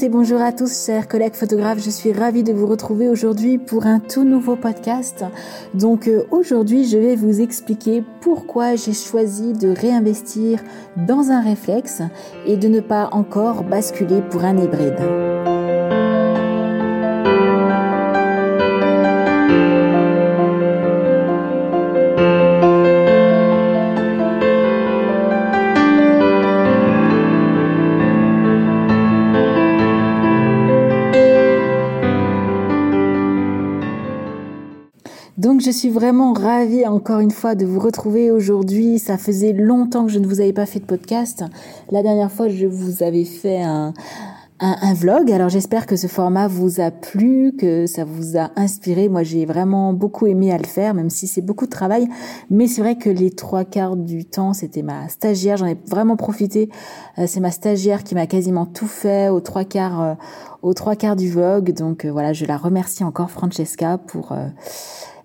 Et bonjour à tous, chers collègues photographes. Je suis ravie de vous retrouver aujourd'hui pour un tout nouveau podcast. Donc euh, aujourd'hui, je vais vous expliquer pourquoi j'ai choisi de réinvestir dans un réflexe et de ne pas encore basculer pour un hybride. Je suis vraiment ravie encore une fois de vous retrouver aujourd'hui. Ça faisait longtemps que je ne vous avais pas fait de podcast. La dernière fois, je vous avais fait un, vlog. Alors j'espère que ce format vous a plu, que ça vous a inspiré. Moi j'ai vraiment beaucoup aimé à le faire, même si c'est beaucoup de travail. Mais c'est vrai que les trois quarts du temps, c'était ma stagiaire. J'en ai vraiment profité. Euh, c'est ma stagiaire qui m'a quasiment tout fait aux trois quarts, euh, aux trois quarts du vlog. Donc euh, voilà, je la remercie encore Francesca pour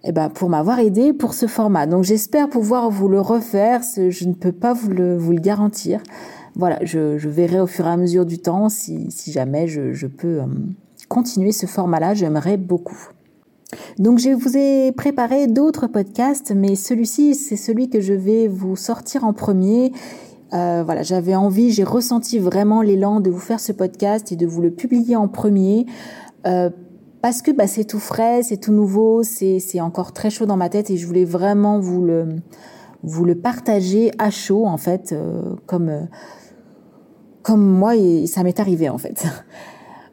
eh ben, pour m'avoir aidé pour ce format. Donc j'espère pouvoir vous le refaire. Je ne peux pas vous le, vous le garantir. Voilà, je, je, verrai au fur et à mesure du temps si, si jamais je, je peux euh, continuer ce format-là. J'aimerais beaucoup. Donc je vous ai préparé d'autres podcasts, mais celui-ci, c'est celui que je vais vous sortir en premier. Euh, voilà, j'avais envie, j'ai ressenti vraiment l'élan de vous faire ce podcast et de vous le publier en premier. Euh, parce que bah, c'est tout frais, c'est tout nouveau, c'est encore très chaud dans ma tête et je voulais vraiment vous le, vous le partager à chaud en fait, euh, comme, euh, comme moi et ça m'est arrivé en fait.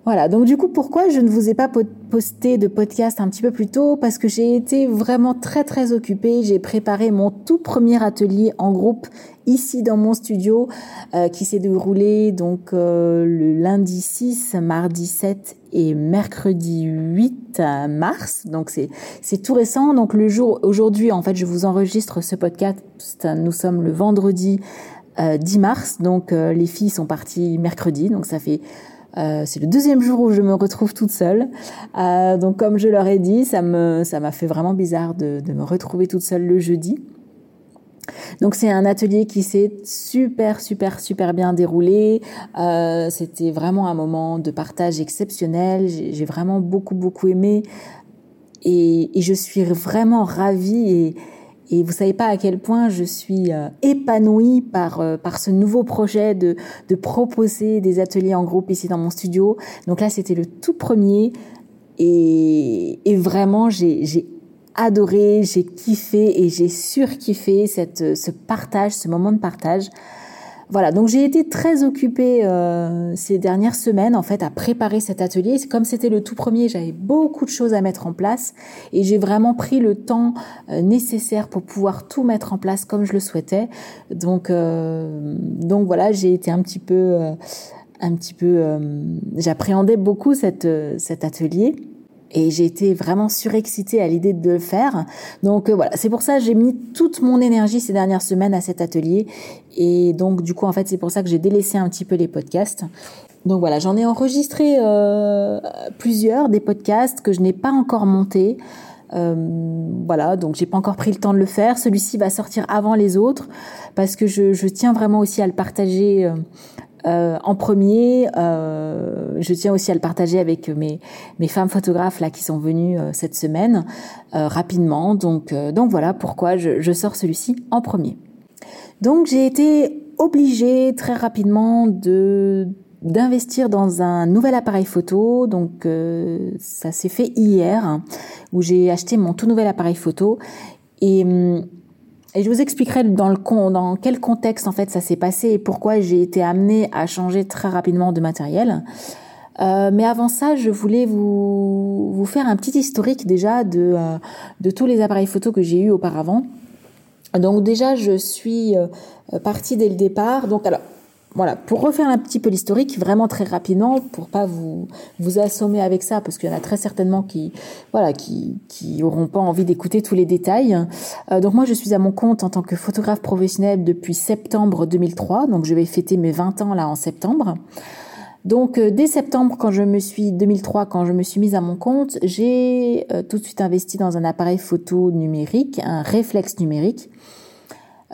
Voilà, donc du coup, pourquoi je ne vous ai pas posté de podcast un petit peu plus tôt? Parce que j'ai été vraiment très très occupée. J'ai préparé mon tout premier atelier en groupe ici dans mon studio euh, qui s'est déroulé donc euh, le lundi 6, mardi 7 et mercredi 8 mars. Donc c'est c'est tout récent. Donc le jour aujourd'hui, en fait, je vous enregistre ce podcast. Nous sommes le vendredi 10 euh, mars. Donc les filles sont parties mercredi. Donc ça fait euh, c'est le deuxième jour où je me retrouve toute seule. Euh, donc comme je leur ai dit, ça me ça m'a fait vraiment bizarre de, me retrouver toute seule le jeudi. Donc c'est un atelier qui s'est super super super bien déroulé. Euh, C'était vraiment un moment de partage exceptionnel. J'ai vraiment beaucoup beaucoup aimé et, et je suis vraiment ravie et et vous savez pas à quel point je suis euh, épanouie par euh, par ce nouveau projet de de proposer des ateliers en groupe ici dans mon studio. Donc là, c'était le tout premier et, et vraiment j'ai adoré, j'ai kiffé et j'ai surkiffé cette ce partage, ce moment de partage. Voilà, donc j'ai été très occupée euh, ces dernières semaines en fait à préparer cet atelier. Comme c'était le tout premier, j'avais beaucoup de choses à mettre en place et j'ai vraiment pris le temps euh, nécessaire pour pouvoir tout mettre en place comme je le souhaitais. Donc euh, donc voilà, j'ai été un petit peu euh, un petit peu j'appréhendais beaucoup cette cet atelier et j'ai été vraiment surexcitée à l'idée de le faire. Donc euh, voilà, c'est pour ça que j'ai mis toute mon énergie ces dernières semaines à cet atelier. Et donc du coup, en fait, c'est pour ça que j'ai délaissé un petit peu les podcasts. Donc voilà, j'en ai enregistré euh, plusieurs des podcasts que je n'ai pas encore montés. Euh, voilà, donc j'ai pas encore pris le temps de le faire. Celui-ci va sortir avant les autres parce que je, je tiens vraiment aussi à le partager euh, euh, en premier, euh, je tiens aussi à le partager avec mes, mes femmes photographes là qui sont venues euh, cette semaine euh, rapidement. Donc, euh, donc voilà pourquoi je, je sors celui-ci en premier. Donc j'ai été obligée très rapidement de d'investir dans un nouvel appareil photo. Donc ça s'est fait hier hein, où j'ai acheté mon tout nouvel appareil photo et hum, et je vous expliquerai dans, le, dans quel contexte en fait ça s'est passé et pourquoi j'ai été amenée à changer très rapidement de matériel. Euh, mais avant ça, je voulais vous, vous faire un petit historique déjà de, euh, de tous les appareils photo que j'ai eu auparavant. Donc déjà, je suis euh, partie dès le départ. Donc alors, voilà, pour refaire un petit peu l'historique, vraiment très rapidement, pour pas vous vous assommer avec ça, parce qu'il y en a très certainement qui voilà qui qui auront pas envie d'écouter tous les détails. Euh, donc moi, je suis à mon compte en tant que photographe professionnel depuis septembre 2003, donc je vais fêter mes 20 ans là en septembre. Donc euh, dès septembre, quand je me suis 2003, quand je me suis mise à mon compte, j'ai euh, tout de suite investi dans un appareil photo numérique, un réflexe numérique.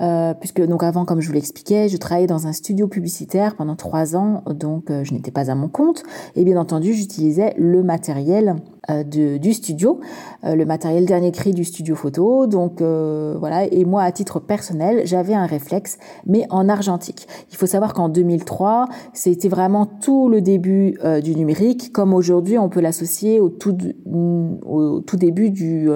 Euh, puisque donc avant, comme je vous l'expliquais, je travaillais dans un studio publicitaire pendant trois ans, donc euh, je n'étais pas à mon compte. Et bien entendu, j'utilisais le matériel de, du studio, le matériel dernier cri du studio photo. Donc voilà. Et moi, à titre personnel, j'avais un réflexe, mais en argentique. Il faut savoir qu'en 2003, c'était vraiment tout le début du numérique, comme aujourd'hui, on peut l'associer au tout, au tout début du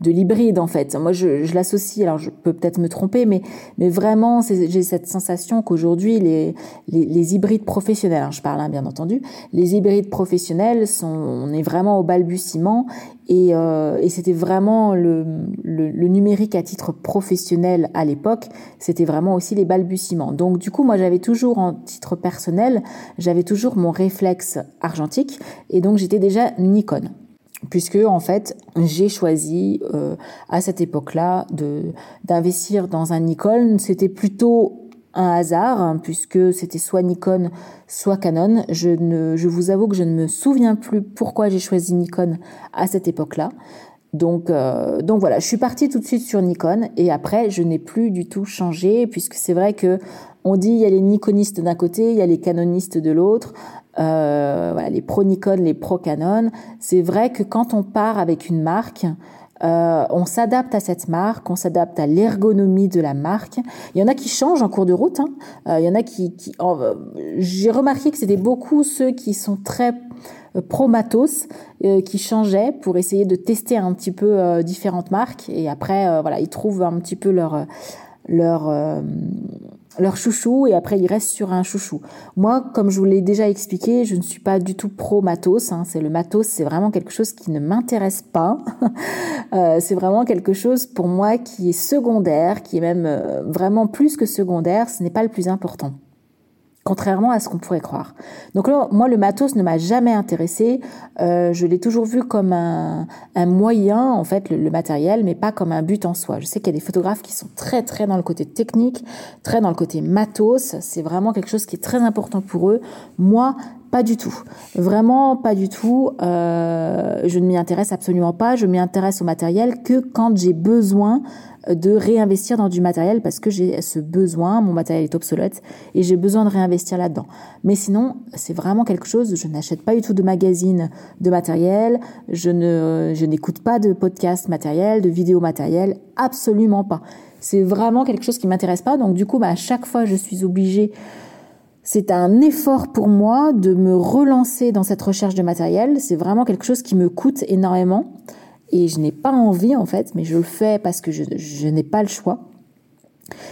de l'hybride en fait. Moi, je, je l'associe. Alors, je peux peut-être me tromper, mais mais vraiment, j'ai cette sensation qu'aujourd'hui, les, les, les hybrides professionnels, hein, je parle hein, bien entendu, les hybrides professionnels sont, on est vraiment au balbutiement et, euh, et c'était vraiment le, numérique à titre professionnel à l'époque, c'était vraiment aussi les balbutiements. Donc du coup, moi j'avais toujours en titre personnel, j'avais toujours mon réflexe argentique et donc j'étais déjà Nikon puisque en fait j'ai choisi euh, à cette époque-là de d'investir dans un Nikon. C'était plutôt un hasard hein, puisque c'était soit Nikon soit Canon. Je vous avoue que je ne me souviens plus pourquoi j'ai choisi Nikon à cette époque-là. Donc, euh, donc voilà, je suis partie tout de suite sur Nikon et après je n'ai plus du tout changé puisque c'est vrai que on dit il y a les Nikonistes d'un côté, il y a les canonistes de l'autre euh, voilà, les pro Nikon, les pro Canon. C'est vrai que quand on part avec une marque, euh, on s'adapte à cette marque, on s'adapte à l'ergonomie de la marque. Il y en a qui changent en cours de route. Hein. Euh, il y en a qui, euh, j'ai remarqué que c'était beaucoup ceux qui sont très euh, pro matos euh, qui changeaient pour essayer de tester un petit peu différentes marques et après voilà ils trouvent un petit peu leur leur leur chouchou et après ils restent sur un chouchou. Moi, comme je vous l'ai déjà expliqué, je ne suis pas du tout pro matos. Hein. C'est le matos, c'est vraiment quelque chose qui ne m'intéresse pas. euh, c'est vraiment quelque chose pour moi qui est secondaire, qui est même euh, vraiment plus que secondaire. Ce n'est pas le plus important contrairement à ce qu'on pourrait croire. Donc là, moi, le matos ne m'a jamais intéressé. Euh, je l'ai toujours vu comme un, un moyen, en fait, le, matériel, mais pas comme un but en soi. Je sais qu'il y a des photographes qui sont très, très dans le côté technique, très dans le côté matos. C'est vraiment quelque chose qui est très important pour eux. Moi, pas du tout. Vraiment pas du tout. Euh, je ne m'y intéresse absolument pas. Je m'y intéresse au matériel que quand j'ai besoin de réinvestir dans du matériel parce que j'ai ce besoin, mon matériel est obsolète et j'ai besoin de réinvestir là-dedans. Mais sinon, c'est vraiment quelque chose, je n'achète pas du tout de magazines de matériel, je ne je n'écoute pas de podcast matériel, de vidéos matériel, absolument pas. C'est vraiment quelque chose qui m'intéresse pas donc du coup, bah, à chaque fois je suis obligée c'est un effort pour moi de me relancer dans cette recherche de matériel. C'est vraiment quelque chose qui me coûte énormément et je n'ai pas envie en fait, mais je le fais parce que je, n'ai pas le choix.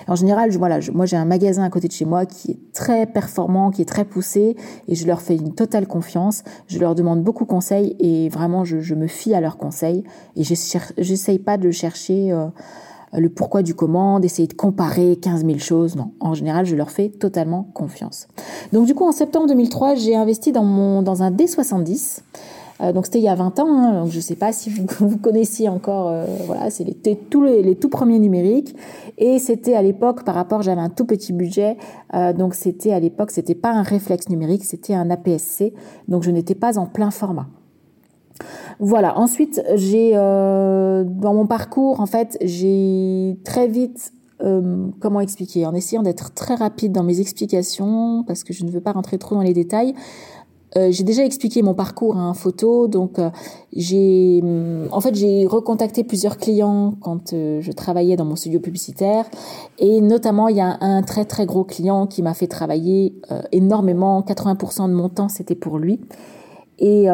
En général, voilà, moi j'ai un magasin à côté de chez moi qui est très performant, qui est très poussé, et je leur fais une totale confiance. Je leur demande beaucoup de conseils et vraiment je, me fie à leurs conseils et j'essaye pas de chercher euh, le pourquoi du comment, d'essayer de comparer 15 000 choses. Non, en général, je leur fais totalement confiance. Donc du coup, en septembre 2003, j'ai investi dans un D70. Euh, donc c'était il y a 20 ans, hein, donc je ne sais pas si vous, connaissiez encore, euh, voilà, c'est les, tous les, les, tout premiers numériques. Et c'était à l'époque, par rapport, j'avais un tout petit budget, euh, donc c'était à l'époque, c'était pas un réflexe numérique, c'était un APS-C, donc je n'étais pas en plein format. Voilà. Ensuite, j'ai euh, dans mon parcours, en fait, j'ai très vite comment expliquer En essayant d'être très rapide dans mes explications, parce que je ne veux pas rentrer trop dans les détails. Euh, j'ai déjà expliqué mon parcours en photo, donc euh, j'ai, mm, en fait, j'ai recontacté plusieurs clients quand euh, je travaillais dans mon studio publicitaire, et notamment il y a un, très très gros client qui m'a fait travailler énormément, 80% de mon temps c'était pour lui, et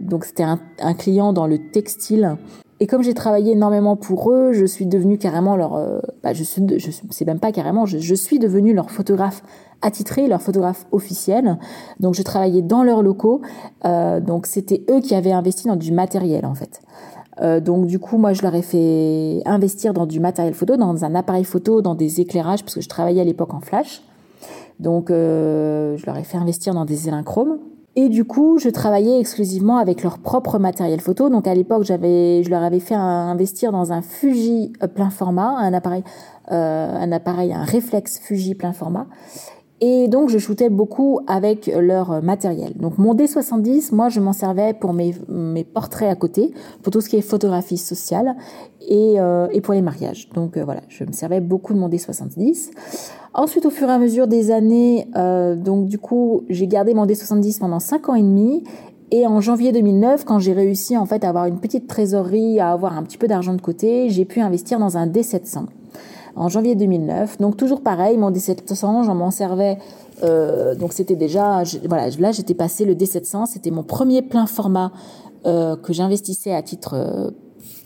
donc c'était un, un, client dans le textile. Et comme j'ai travaillé énormément pour eux, je suis devenue carrément leur, bah, je suis, je sais même pas carrément, je, suis devenue leur photographe attitré, leur photographe officiel. Donc je travaillais dans leurs locaux. Euh, donc c'était eux qui avaient investi dans du matériel en fait. Euh, donc du coup, moi, je leur ai fait investir dans du matériel photo, dans un appareil photo, dans des éclairages, parce que je travaillais à l'époque en flash. Donc, euh, je leur ai fait investir dans des élinchromes. Et du coup, je travaillais exclusivement avec leur propre matériel photo. Donc à l'époque, j'avais, je leur avais fait investir dans un Fuji plein format, un appareil, euh, un appareil, un réflexe Fuji plein format. Et donc, je shootais beaucoup avec leur matériel. Donc, mon D70, moi, je m'en servais pour mes, portraits à côté, pour tout ce qui est photographie sociale et, euh, pour les mariages. Donc, euh, voilà, je me servais beaucoup de mon D70. Ensuite, au fur et à mesure des années, euh, donc du coup, j'ai gardé mon D70 pendant 5 ans et demi. Et en janvier 2009, quand j'ai réussi en fait à avoir une petite trésorerie, à avoir un petit peu d'argent de côté, j'ai pu investir dans un D700 en janvier 2009. Donc toujours pareil, mon D700, j'en m'en servais. Euh, donc c'était déjà, voilà, là j'étais passé le D700, c'était mon premier plein format euh, que j'investissais à titre euh,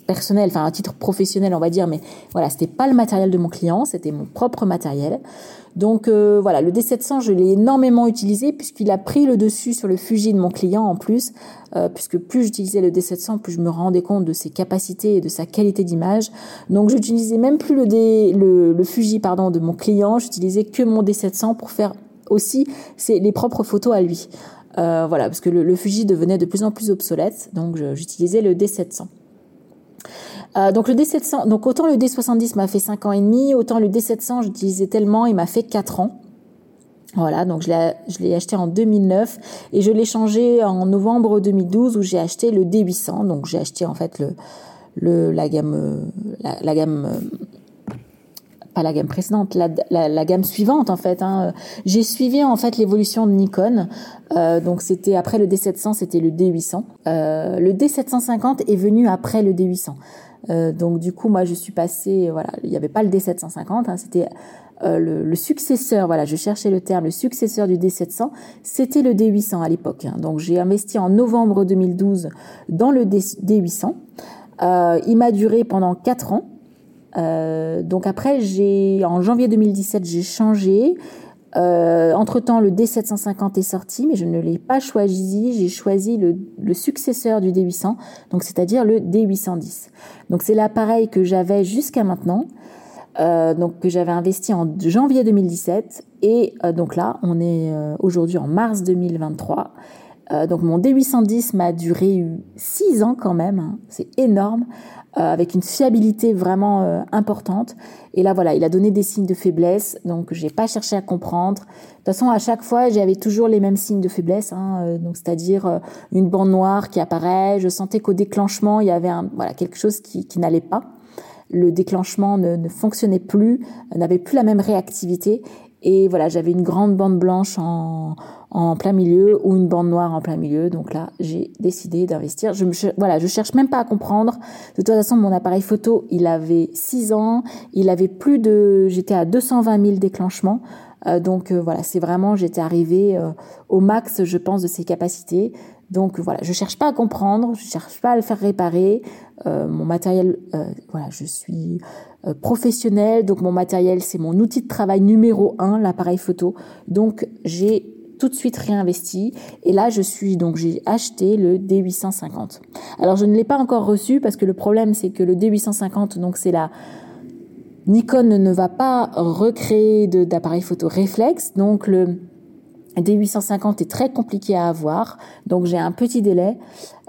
personnel, enfin à titre professionnel on va dire, mais voilà, c'était pas le matériel de mon client, c'était mon propre matériel. Donc euh, voilà, le D700, je l'ai énormément utilisé puisqu'il a pris le dessus sur le Fuji de mon client en plus, euh, puisque plus j'utilisais le D700, plus je me rendais compte de ses capacités et de sa qualité d'image. Donc j'utilisais même plus le, Fuji pardon de mon client, j'utilisais que mon D700 pour faire aussi les propres photos à lui. Euh, voilà, parce que le, le, Fuji devenait de plus en plus obsolète, donc j'utilisais le D700. Euh, donc le D700, donc autant le D70 m'a fait 5 ans et demi, autant le D700 j'utilisais tellement, il m'a fait 4 ans. Voilà, donc je l'ai acheté en 2009 et je l'ai changé en novembre 2012 où j'ai acheté le D800. Donc j'ai acheté en fait le, le la gamme la, la gamme pas la gamme précédente, la, la, la gamme suivante en fait. Hein. J'ai suivi en fait l'évolution de Nikon. Euh, donc c'était après le D700, c'était le D800. Euh, le D750 est venu après le D800. Euh, donc du coup, moi, je suis passée, voilà, il n'y avait pas le D750, hein, c'était euh, le, successeur, voilà, je cherchais le terme, le successeur du D700, c'était le D800 à l'époque. Hein. Donc j'ai investi en novembre 2012 dans le D, 800 euh, il m'a duré pendant 4 ans. Donc après, j'ai en janvier 2017, j'ai changé. Euh, entre-temps, le D750 est sorti, mais je ne l'ai pas choisi. J'ai choisi le, successeur du D800, donc c'est-à-dire le D810. Donc c'est l'appareil que j'avais jusqu'à maintenant, euh, donc que j'avais investi en janvier 2017, et euh, donc là, on est euh, aujourd'hui en mars 2023. Euh, donc mon D810 m'a duré 6 ans quand même, hein. c'est énorme. Euh, avec une fiabilité vraiment euh, importante. Et là, voilà, il a donné des signes de faiblesse, donc j'ai pas cherché à comprendre. De toute façon, à chaque fois, j'avais toujours les mêmes signes de faiblesse, hein, euh, donc c'est-à-dire une bande noire qui apparaît. Je sentais qu'au déclenchement, il y avait un, voilà quelque chose qui, qui n'allait pas. Le déclenchement ne, ne fonctionnait plus, n'avait plus la même réactivité. Et voilà, j'avais une grande bande blanche en, en plein milieu ou une bande noire en plein milieu. Donc là, j'ai décidé d'investir. Je me, voilà, je cherche même pas à comprendre. De toute façon, mon appareil photo, il avait 6 ans. Il avait plus de, j'étais à 220 000 déclenchements. Euh, donc euh, voilà, c'est vraiment, j'étais arrivée euh, au max, je pense, de ses capacités. Donc voilà, je cherche pas à comprendre, je cherche pas à le faire réparer. Mon matériel, voilà, je suis euh, professionnel, donc mon matériel c'est mon outil de travail numéro un, l'appareil photo. Donc j'ai tout de suite réinvesti et là je suis donc j'ai acheté le D850. Alors je ne l'ai pas encore reçu parce que le problème c'est que le D850 donc c'est la Nikon ne va pas recréer d'appareil photo réflexe donc le D850 est très compliqué à avoir, donc j'ai un petit délai.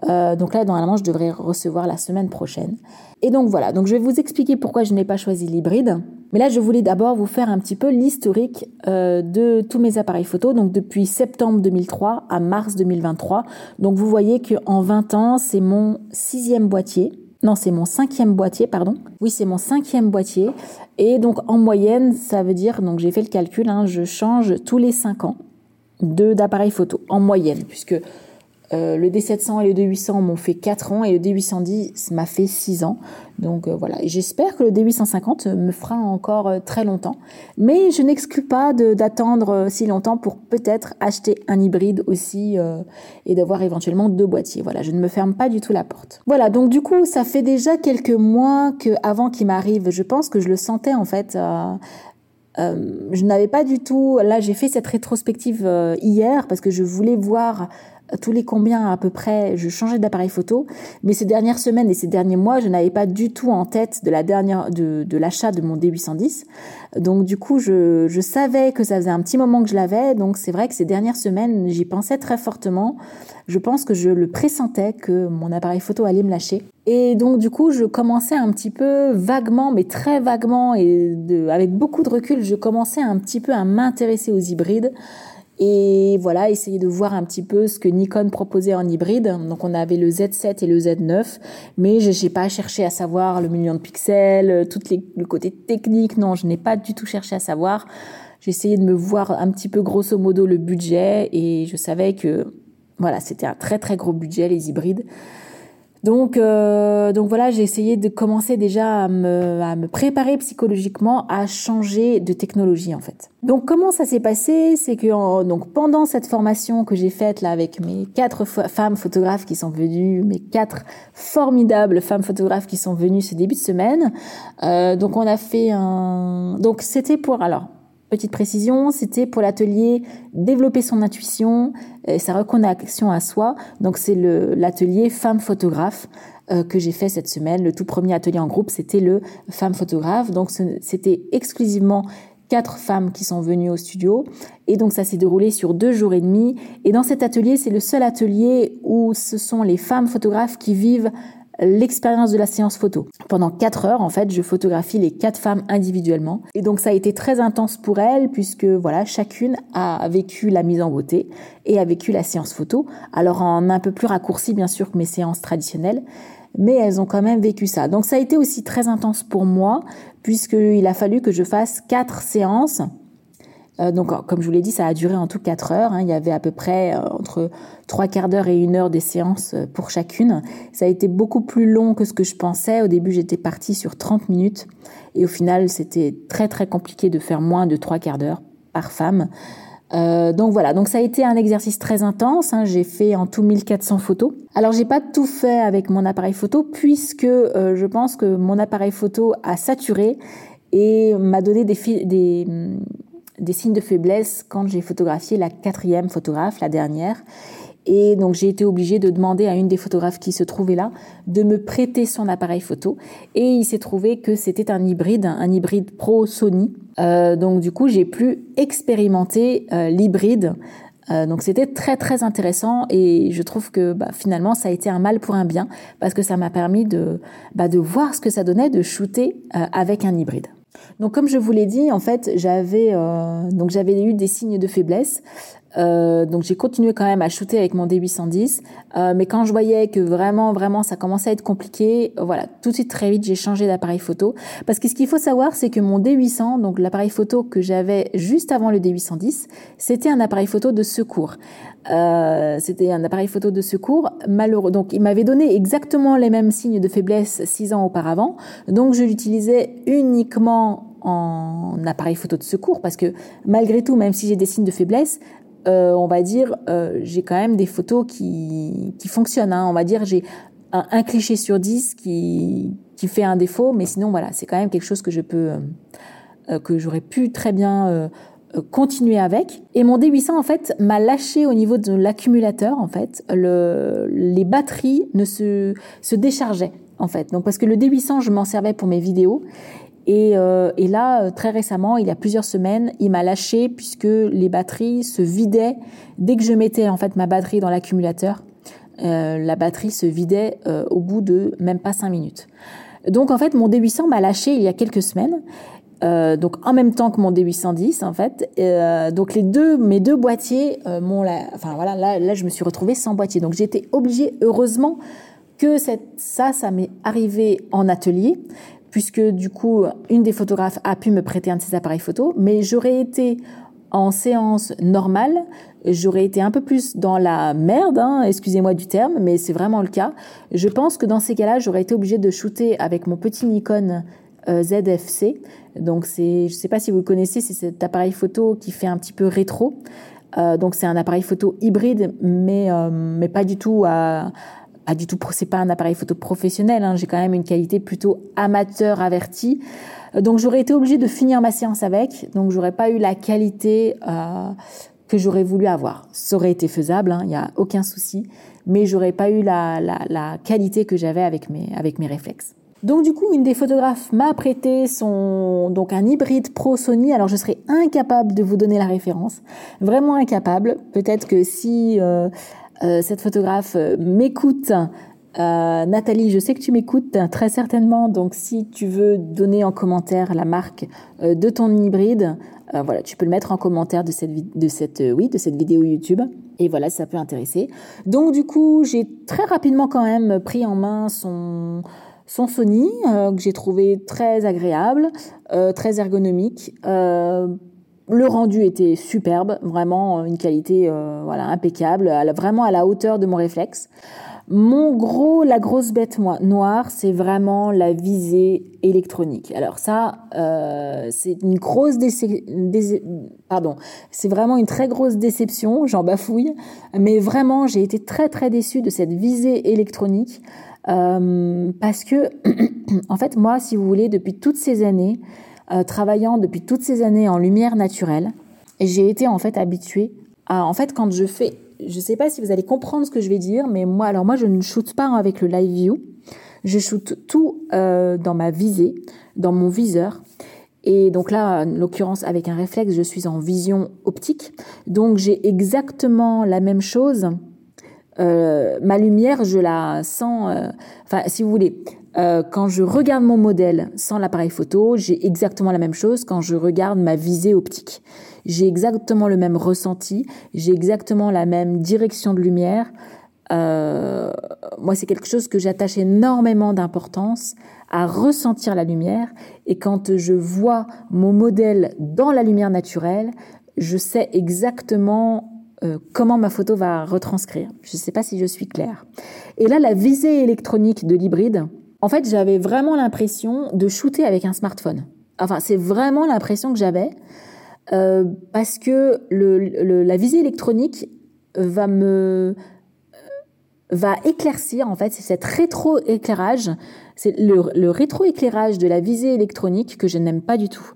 Euh, donc là, normalement, je devrais recevoir la semaine prochaine. Et donc voilà, donc je vais vous expliquer pourquoi je n'ai pas choisi l'hybride. Mais là, je voulais d'abord vous faire un petit peu l'historique euh, de tous mes appareils photo, donc depuis septembre 2003 à mars 2023. Donc vous voyez qu'en 20 ans, c'est mon sixième boîtier. Non, c'est mon cinquième boîtier, pardon. Oui, c'est mon cinquième boîtier. Et donc en moyenne, ça veut dire, donc j'ai fait le calcul, hein, je change tous les cinq ans de d'appareils photo en moyenne, puisque euh, le D700 et le D800 m'ont fait 4 ans et le D810 m'a fait 6 ans. Donc euh, voilà, j'espère que le D850 me fera encore euh, très longtemps. Mais je n'exclus pas d'attendre si longtemps pour peut-être acheter un hybride aussi et d'avoir éventuellement deux boîtiers. Voilà, je ne me ferme pas du tout la porte. Voilà, donc du coup, ça fait déjà quelques mois que avant qu'il m'arrive, je pense que je le sentais en fait je n'avais pas du tout. Là, j'ai fait cette rétrospective hier parce que je voulais voir tous les combien à peu près je changeais d'appareil photo. Mais ces dernières semaines et ces derniers mois, je n'avais pas du tout en tête de la dernière de, l'achat de mon D810. Donc du coup, je, savais que ça faisait un petit moment que je l'avais. Donc c'est vrai que ces dernières semaines, j'y pensais très fortement. Je pense que je le pressentais que mon appareil photo allait me lâcher. Et donc du coup, je commençais un petit peu vaguement, mais très vaguement et avec beaucoup de recul, je commençais un petit peu à m'intéresser aux hybrides. Et voilà, essayer de voir un petit peu ce que Nikon proposait en hybride. Donc on avait le Z7 et le Z9, mais je n'ai pas cherché à savoir le million de pixels, tout les, le côté technique. Non, je n'ai pas du tout cherché à savoir. J'ai essayé de me voir un petit peu grosso modo le budget et je savais que voilà, c'était un très très gros budget les hybrides. Donc, euh, donc voilà, j'ai essayé de commencer déjà à me, à me, préparer psychologiquement à changer de technologie en fait. Donc comment ça s'est passé? C'est que donc pendant cette formation que j'ai faite là avec mes quatre femmes photographes qui sont venues, mes quatre formidables femmes photographes qui sont venues ce début de semaine, euh, donc on a fait un, donc c'était pour alors Petite précision, c'était pour l'atelier développer son intuition et sa reconnexion à soi. Donc c'est l'atelier femme photographe euh, que j'ai fait cette semaine. Le tout premier atelier en groupe, c'était le femme photographe. Donc c'était exclusivement quatre femmes qui sont venues au studio. Et donc ça s'est déroulé sur deux jours et demi. Et dans cet atelier, c'est le seul atelier où ce sont les femmes photographes qui vivent l'expérience de la séance photo. Pendant quatre heures, en fait, je photographie les quatre femmes individuellement. Et donc, ça a été très intense pour elles, puisque, voilà, chacune a vécu la mise en beauté et a vécu la séance photo. Alors, en un peu plus raccourci, bien sûr, que mes séances traditionnelles. Mais elles ont quand même vécu ça. Donc, ça a été aussi très intense pour moi, puisqu'il a fallu que je fasse quatre séances donc, comme je vous l'ai dit, ça a duré en tout 4 heures. Hein. Il y avait à peu près euh, entre trois quarts d'heure et une heure des séances euh, pour chacune. Ça a été beaucoup plus long que ce que je pensais. Au début, j'étais partie sur 30 minutes. Et au final, c'était très, très compliqué de faire moins de trois quarts d'heure par femme. Euh, donc voilà, donc ça a été un exercice très intense. Hein. J'ai fait en tout 1400 photos. Alors j'ai pas tout fait avec mon appareil photo puisque je pense que mon appareil photo a saturé et m'a donné des, des, des signes de faiblesse quand j'ai photographié la quatrième photographe, la dernière. Et donc j'ai été obligée de demander à une des photographes qui se trouvait là de me prêter son appareil photo. Et il s'est trouvé que c'était un hybride, un hybride Pro Sony. Euh, donc du coup j'ai pu expérimenter euh, l'hybride. Euh, donc c'était très très intéressant et je trouve que bah, finalement ça a été un mal pour un bien parce que ça m'a permis de, bah, de voir ce que ça donnait de shooter avec un hybride. Donc comme je vous l'ai dit, en fait, j'avais euh, eu des signes de faiblesse. Euh, donc j'ai continué quand même à shooter avec mon D810, euh, mais quand je voyais que vraiment vraiment ça commençait à être compliqué, voilà, tout de suite très vite j'ai changé d'appareil photo parce que ce qu'il faut savoir c'est que mon D800, donc l'appareil photo que j'avais juste avant le D810, c'était un appareil photo de secours. Euh, c'était un appareil photo de secours malheureux. Donc il m'avait donné exactement les mêmes signes de faiblesse six ans auparavant, donc je l'utilisais uniquement en appareil photo de secours parce que malgré tout, même si j'ai des signes de faiblesse, euh, on va dire, euh, j'ai quand même des photos qui, qui fonctionnent. Hein. On va dire, j'ai un, cliché sur 10 qui, qui fait un défaut, mais sinon, voilà, c'est quand même quelque chose que je peux, euh, que j'aurais pu très bien continuer avec. Et mon D800, en fait, m'a lâché au niveau de l'accumulateur, en fait. Le, les batteries ne se, se déchargeaient, en fait. Donc, parce que le D800, je m'en servais pour mes vidéos. Et, euh, et, là, euh, très récemment, il y a plusieurs semaines, il m'a lâché puisque les batteries se vidaient dès que je mettais en fait ma batterie dans l'accumulateur. Euh, la batterie se vidait au bout de même pas cinq minutes. Donc en fait, mon D800 m'a lâché il y a quelques semaines. Donc en même temps que mon D810 en fait. Donc les deux, mes deux boîtiers m'ont, enfin voilà, là, je me suis retrouvée sans boîtier. Donc été obligée, heureusement, que ça, ça m'est arrivé en atelier puisque du coup, une des photographes a pu me prêter un de ses appareils photo, mais j'aurais été en séance normale, j'aurais été un peu plus dans la merde, hein, excusez-moi du terme, mais c'est vraiment le cas. Je pense que dans ces cas-là, j'aurais été obligée de shooter avec mon petit Nikon euh, ZFC. Donc c'est, je sais pas si vous le connaissez, c'est cet appareil photo qui fait un petit peu rétro. Euh, donc c'est un appareil photo hybride, mais euh, mais pas du tout à pas du tout, c'est pas un appareil photo professionnel. Hein, J'ai quand même une qualité plutôt amateur avertie. Euh, donc j'aurais été obligée de finir ma séance avec. Donc j'aurais pas eu la qualité euh, que j'aurais voulu avoir. Ça aurait été faisable, il hein, n'y a aucun souci. Mais j'aurais pas eu la, la, la qualité que j'avais avec mes, avec mes réflexes. Donc du coup, une des photographes m'a prêté son donc un hybride Pro Sony. Alors je serais incapable de vous donner la référence, vraiment incapable. Peut-être que si euh, cette photographe euh, m'écoute, Euh, Nathalie, je sais que tu m'écoutes très certainement, donc si tu veux donner en commentaire la marque euh, de ton hybride, euh, voilà, tu peux le mettre en commentaire de cette, de cette, oui, de cette vidéo YouTube. Et voilà, ça peut intéresser. Donc du coup, j'ai très rapidement quand même pris en main son, son Sony, que j'ai trouvé très agréable, très ergonomique. Le rendu était superbe, vraiment une qualité voilà impeccable, vraiment à la hauteur de mon réflexe. Mon gros, la grosse bête noire, c'est vraiment la visée électronique. Alors ça, euh, c'est une grosse pardon, c'est vraiment une très grosse déception. J'en bafouille, mais vraiment, j'ai été très très déçue de cette visée électronique euh, parce que, en fait, moi, si vous voulez, depuis toutes ces années, euh, travaillant depuis toutes ces années en lumière naturelle, j'ai été en fait habituée à, en fait, quand je fais je ne sais pas si vous allez comprendre ce que je vais dire, mais moi, alors moi, je ne shoote pas avec le live view. Je shoote tout euh, dans ma visée, dans mon viseur. Et donc là, en l'occurrence, avec un réflexe, je suis en vision optique. Donc j'ai exactement la même chose. Euh, ma lumière, je la sens. Enfin, si vous voulez, euh, quand je regarde mon modèle sans l'appareil photo, j'ai exactement la même chose quand je regarde ma visée optique. J'ai exactement le même ressenti, j'ai exactement la même direction de lumière. Euh, moi, c'est quelque chose que j'attache énormément d'importance à ressentir la lumière. Et quand je vois mon modèle dans la lumière naturelle, je sais exactement euh, comment ma photo va retranscrire. Je ne sais pas si je suis claire. Et là, la visée électronique de l'hybride, en fait, j'avais vraiment l'impression de shooter avec un smartphone. Enfin, c'est vraiment l'impression que j'avais euh, parce que le, la visée électronique va me va éclaircir en fait c'est cet rétro-éclairage. C'est le, le rétro-éclairage de la visée électronique que je n'aime pas du tout.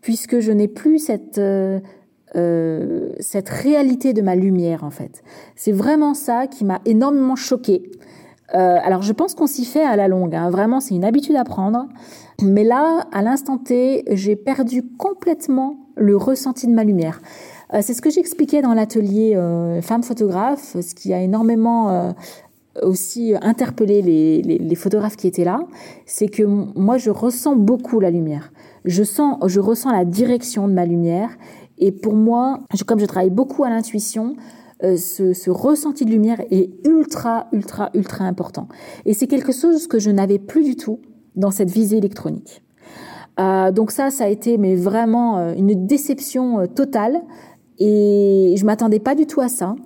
Puisque je n'ai plus cette euh, euh cette réalité de ma lumière en fait. C'est vraiment ça qui m'a énormément choquée euh, alors je pense qu'on s'y fait à la longue, hein. vraiment c'est une habitude à prendre. Mais là, à l'instant T, j'ai perdu complètement le ressenti de ma lumière. Euh, c'est ce que j'expliquais dans l'atelier euh, femme photographe, ce qui a énormément euh, aussi interpellé les, les, les, photographes qui étaient là, c'est que moi je ressens beaucoup la lumière. Je sens, je ressens la direction de ma lumière. Et pour moi, comme je travaille beaucoup à l'intuition, euh, ce, ressenti de lumière est ultra, ultra, ultra important. Et c'est quelque chose que je n'avais plus du tout dans cette visée électronique. Euh, donc ça, ça a été mais vraiment euh, une déception totale. Et je m'attendais pas du tout à ça.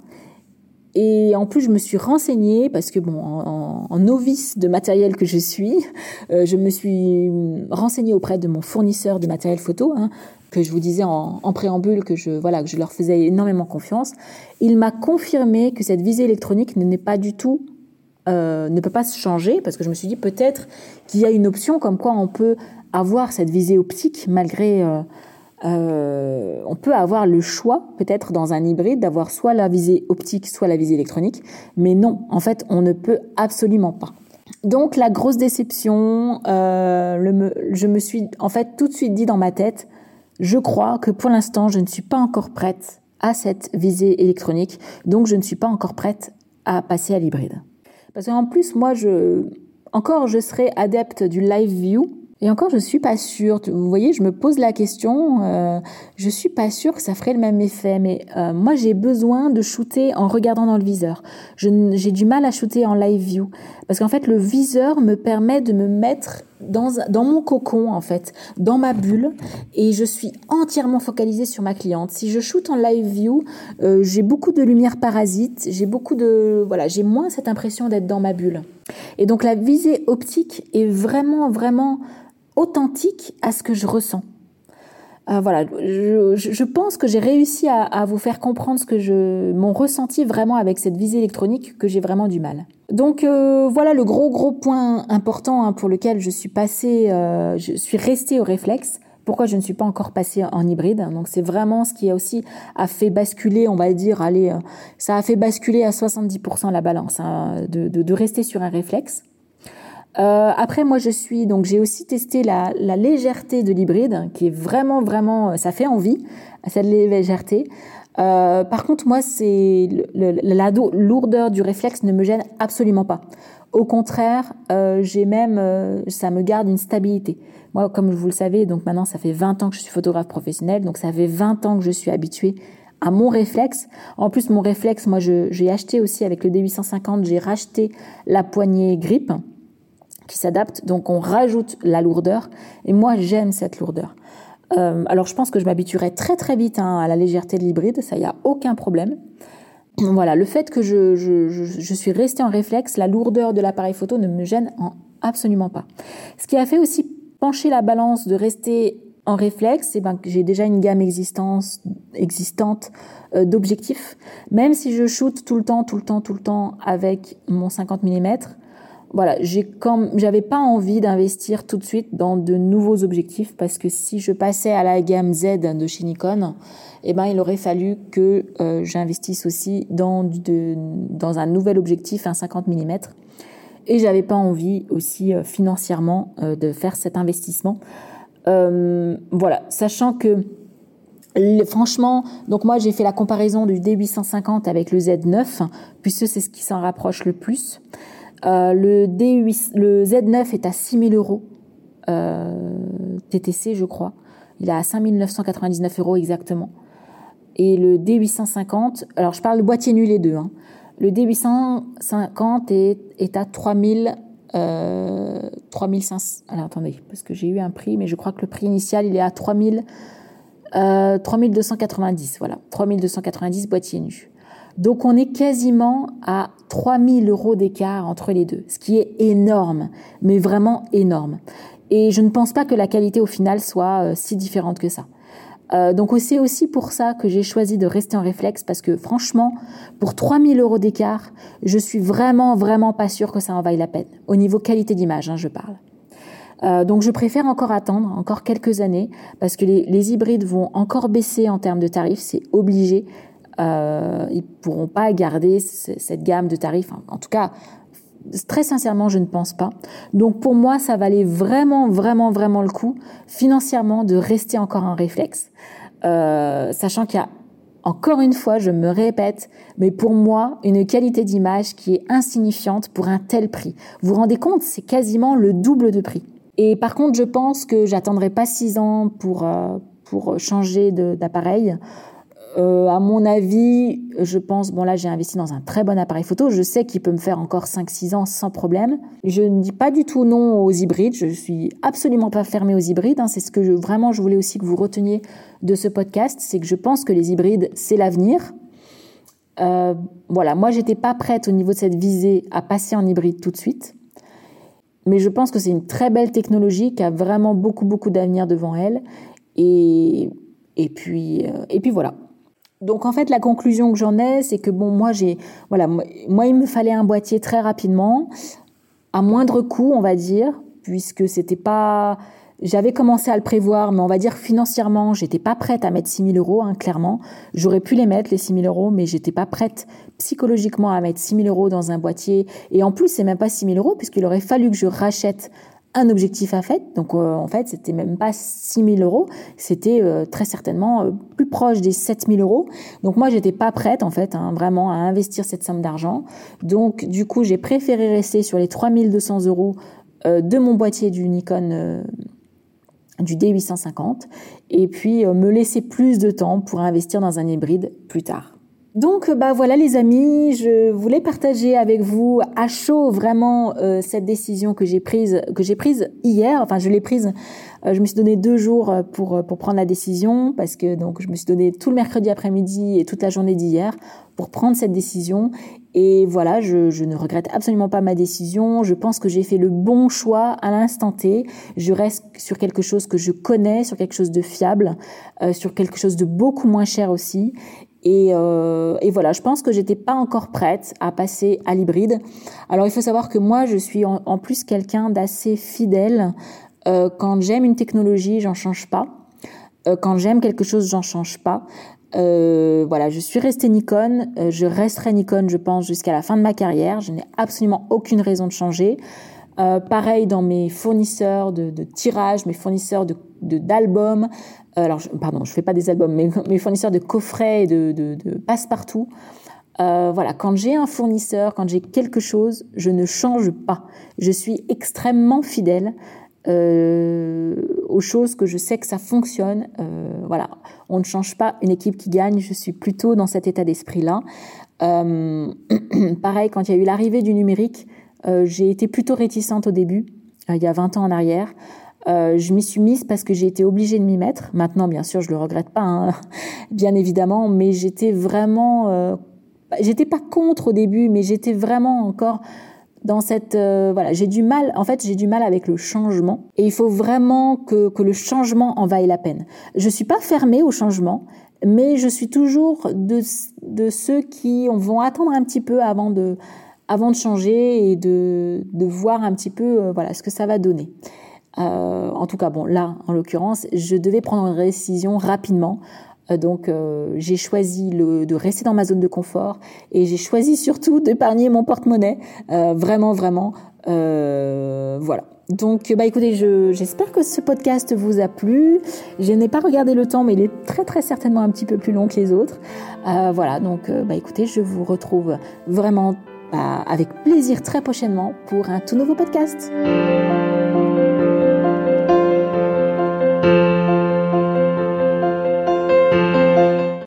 Et en plus, je me suis renseignée parce que bon, en, novice de matériel que je suis, je me suis renseignée auprès de mon fournisseur de matériel photo, hein, que je vous disais en, préambule que je voilà que je leur faisais énormément confiance. Il m'a confirmé que cette visée électronique n'est pas du tout euh, ne peut pas se changer parce que je me suis dit peut-être qu'il y a une option comme quoi on peut avoir cette visée optique malgré euh, euh, on peut avoir le choix peut-être dans un hybride d'avoir soit la visée optique soit la visée électronique mais non en fait on ne peut absolument pas donc la grosse déception je me suis en fait tout de suite dit dans ma tête je crois que pour l'instant je ne suis pas encore prête à cette visée électronique donc je ne suis pas encore prête à passer à l'hybride parce qu'en plus moi je encore je serai adepte du live view et encore, je suis pas sûre. Vous voyez, je me pose la question. Euh, je suis pas sûre que ça ferait le même effet. Mais euh, moi, j'ai besoin de shooter en regardant dans le viseur. J'ai du mal à shooter en live view parce qu'en fait, le viseur me permet de me mettre dans mon cocon en fait, dans ma bulle, et je suis entièrement focalisée sur ma cliente. Si je shoote en live view, euh, j'ai beaucoup de lumière parasite. J'ai beaucoup de voilà, j'ai moins cette impression d'être dans ma bulle. Et donc la visée optique est vraiment vraiment authentique à ce que je ressens. Euh, voilà, je, pense que j'ai réussi à, à, vous faire comprendre ce que je, mon ressenti vraiment avec cette visée électronique que j'ai vraiment du mal. Donc euh, voilà le gros gros point important hein, pour lequel je suis passée, euh, je suis restée au réflexe. Pourquoi je ne suis pas encore passée en hybride? Donc c'est vraiment ce qui a aussi a fait basculer, on va dire, allez, euh, ça a fait basculer à 70% la balance hein, de, de, de rester sur un réflexe. Euh, après, moi, je suis donc j'ai aussi testé la, la légèreté de l'hybride, qui est vraiment, vraiment, ça fait envie cette légèreté. par contre, moi, c'est la lourdeur du réflexe ne me gêne absolument pas. Au contraire, j'ai même, ça me garde une stabilité. Moi, comme vous le savez, donc maintenant, ça fait 20 ans que je suis photographe professionnel, donc ça fait 20 ans que je suis habituée à mon réflexe. En plus, mon réflexe, moi, j'ai acheté aussi avec le D850, j'ai racheté la poignée grip qui s'adapte. Donc, on rajoute la lourdeur. Et moi, j'aime cette lourdeur. Euh, alors, je pense que je m'habituerai très très vite hein, à la légèreté de l'hybride. Ça, y a aucun problème. Voilà, le fait que je, je, suis restée en réflexe, la lourdeur de l'appareil photo ne me gêne absolument pas. Ce qui a fait aussi pencher la balance de rester en réflexe, eh ben, j'ai déjà une gamme existence, existante euh, d'objectifs. Même si je shoote tout le temps, tout le temps, tout le temps avec mon 50 mm, voilà, j'ai comme j'avais pas envie d'investir tout de suite dans de nouveaux objectifs parce que si je passais à la gamme Z de chez Nikon, eh ben il aurait fallu que euh, j'investisse aussi dans un nouvel objectif, un 50 mm. Et j'avais pas envie aussi euh, financièrement de faire cet investissement euh, voilà, sachant que franchement, donc moi j'ai fait la comparaison du D850 avec le Z9, puisque c'est ce qui s'en rapproche le plus. Euh, le, D8, le Z9 est à 6000 euros euh, TTC, je crois. Il est à 5999 euros exactement. Et le D850, alors je parle de boîtier nul les deux. Hein. Le D850 est, est à 3000 euh, 3500. Alors attendez, parce que j'ai eu un prix, mais je crois que le prix initial, il est à 3000, euh, 3290. Voilà, 3290 boîtier nu. Donc on est quasiment à 3000 euros d'écart entre les deux, ce qui est énorme, mais vraiment énorme. Et je ne pense pas que la qualité au final soit euh, si différente que ça. Euh, donc c'est aussi pour ça que j'ai choisi de rester en réflexe parce que franchement, pour 3000 euros d'écart, je suis vraiment, vraiment pas sûre que ça en vaille la peine. Au niveau qualité d'image, hein, je parle. Euh, donc je préfère encore attendre encore quelques années parce que les hybrides vont encore baisser en termes de tarifs, c'est obligé. Euh, ils pourront pas garder cette gamme de tarifs. En tout cas, Très sincèrement, je ne pense pas. Donc pour moi, ça valait vraiment, vraiment, vraiment le coup financièrement de rester encore en réflexe, euh, sachant qu'il y a encore une fois, je me répète, mais pour moi, une qualité d'image qui est insignifiante pour un tel prix. Vous vous rendez compte, c'est quasiment le double de prix. Et par contre, je pense que j'attendrai pas six ans pour euh, pour changer d'appareil. Euh, à mon avis, je pense, bon là j'ai investi dans un très bon appareil photo, je sais qu'il peut me faire encore 5-6 ans sans problème. Je ne dis pas du tout non aux hybrides, je suis absolument pas fermée aux hybrides, hein. c'est ce que vraiment je voulais aussi que vous reteniez de ce podcast, c'est que je pense que les hybrides c'est l'avenir. Euh, voilà, moi j'étais pas prête au niveau de cette visée à passer en hybride tout de suite, mais je pense que c'est une très belle technologie qui a vraiment beaucoup beaucoup d'avenir devant elle et et puis euh, et puis voilà. Donc en fait la conclusion que j'en ai c'est que bon moi j'ai voilà moi il me fallait un boîtier très rapidement à moindre coût on va dire puisque c'était pas j'avais commencé à le prévoir mais on va dire financièrement j'étais pas prête à mettre 6000 euros hein, clairement. J'aurais pu les mettre les 6000 euros mais j'étais pas prête psychologiquement à mettre 6000 euros dans un boîtier. Et en plus c'est même pas 6000 euros puisqu'il aurait fallu que je rachète un objectif à fait. Donc euh, en fait, c'était même pas 6 000 euros, c'était euh, très certainement euh, plus proche des 7 000 euros. Donc moi, j'étais pas prête en fait, hein, vraiment à investir cette somme d'argent. Donc du coup, j'ai préféré rester sur les 3 200 euros de mon boîtier du Nikon du D850 et puis me laisser plus de temps pour investir dans un hybride plus tard. Donc bah voilà les amis, je voulais partager avec vous à chaud vraiment euh, cette décision que j'ai prise que j'ai prise hier. Enfin je l'ai prise, euh, je me suis donné deux jours pour pour prendre la décision parce que donc je me suis donné tout le mercredi après-midi et toute la journée d'hier pour prendre cette décision. Et voilà, je, ne regrette absolument pas ma décision. Je pense que j'ai fait le bon choix à l'instant T. Je reste sur quelque chose que je connais, sur quelque chose de fiable, euh, sur quelque chose de beaucoup moins cher aussi. Et, euh, et, voilà, je pense que j'étais pas encore prête à passer à l'hybride. Alors il faut savoir que moi, je suis en, plus quelqu'un d'assez fidèle. Euh, quand j'aime une technologie, j'en change pas. Euh, quand j'aime quelque chose, j'en change pas. Voilà, je suis restée Nikon. Je resterai Nikon, je pense, jusqu'à la fin de ma carrière. Je n'ai absolument aucune raison de changer. pareil dans mes fournisseurs de, de tirage, mes fournisseurs d'albums. Alors, pardon, je fais pas des albums, mais mes fournisseurs de coffrets et de, passe-partout. Euh, voilà, quand j'ai un fournisseur, quand j'ai quelque chose, je ne change pas. Je suis extrêmement fidèle euh, aux choses que je sais que ça fonctionne. Euh, voilà, on ne change pas une équipe qui gagne. Je suis plutôt dans cet état d'esprit-là. pareil, quand il y a eu l'arrivée du numérique, j'ai été plutôt réticente au début, il y a 20 ans en arrière. Je m'y suis mise parce que j'ai été obligée de m'y mettre. Maintenant, bien sûr, je le regrette pas, hein, bien évidemment, mais j'étais vraiment bah, j'étais pas contre au début, mais j'étais vraiment encore dans cette euh, voilà j'ai du mal en fait j'ai du mal avec le changement et il faut vraiment que, que le changement en vaille la peine je suis pas fermée au changement mais je suis toujours de, de ceux qui vont attendre un petit peu avant de avant de changer et de, de voir un petit peu euh, voilà ce que ça va donner euh, en tout cas bon là en l'occurrence je devais prendre une décision rapidement euh, donc euh, j'ai choisi le, de rester dans ma zone de confort et j'ai choisi surtout d'épargner mon porte-monnaie. Euh, vraiment, vraiment. voilà. Donc, bah écoutez, j'espère que ce podcast vous a plu. Je n'ai pas regardé le temps, mais il est très très certainement un petit peu plus long que les autres. voilà, donc bah écoutez, je vous retrouve vraiment bah, avec plaisir très prochainement pour un tout nouveau podcast.